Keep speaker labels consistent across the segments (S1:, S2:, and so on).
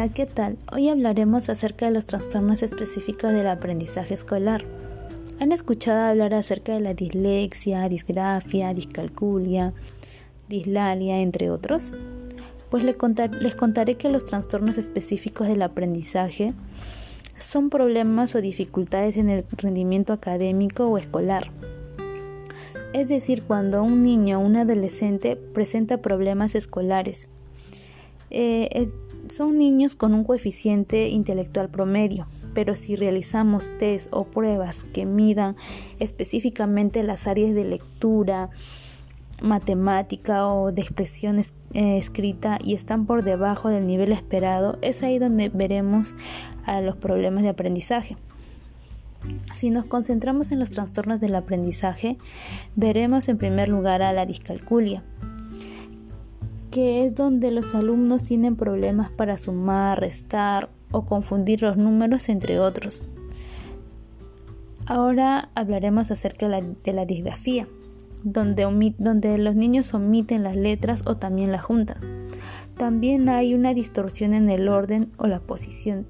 S1: Hola, ¿qué tal? Hoy hablaremos acerca de los trastornos específicos del aprendizaje escolar. ¿Han escuchado hablar acerca de la dislexia, disgrafia, discalculia, dislalia, entre otros? Pues les, les contaré que los trastornos específicos del aprendizaje son problemas o dificultades en el rendimiento académico o escolar. Es decir, cuando un niño o un adolescente presenta problemas escolares. Eh, son niños con un coeficiente intelectual promedio, pero si realizamos test o pruebas que midan específicamente las áreas de lectura, matemática o de expresión eh, escrita y están por debajo del nivel esperado, es ahí donde veremos a los problemas de aprendizaje. Si nos concentramos en los trastornos del aprendizaje, veremos en primer lugar a la discalculia, que es donde los alumnos tienen problemas para sumar, restar o confundir los números, entre otros. Ahora hablaremos acerca de la, disgrafía, donde, donde los niños omiten las letras o también las juntan. También hay una distorsión en el orden o la posición.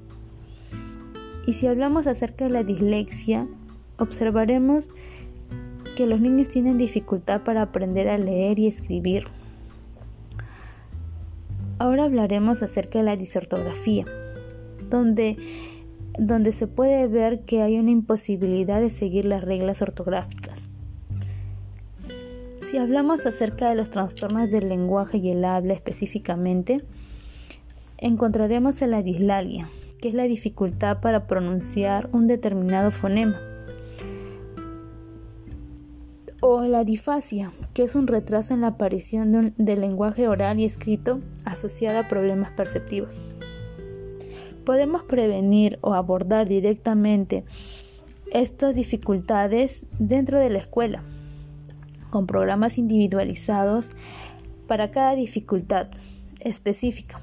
S1: Y si hablamos acerca de la dislexia, observaremos que los niños tienen dificultad para aprender a leer y escribir. Ahora hablaremos acerca de la disortografía, donde, donde se puede ver que hay una imposibilidad de seguir las reglas ortográficas. Si hablamos acerca de los trastornos del lenguaje y el habla específicamente, encontraremos en la dislalia, que es la dificultad para pronunciar un determinado fonema o la difasia, que es un retraso en la aparición del lenguaje oral y escrito asociado a problemas perceptivos. Podemos prevenir o abordar directamente estas dificultades dentro de la escuela, con programas individualizados para cada dificultad específica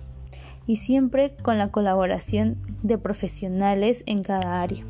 S1: y siempre con la colaboración de profesionales en cada área.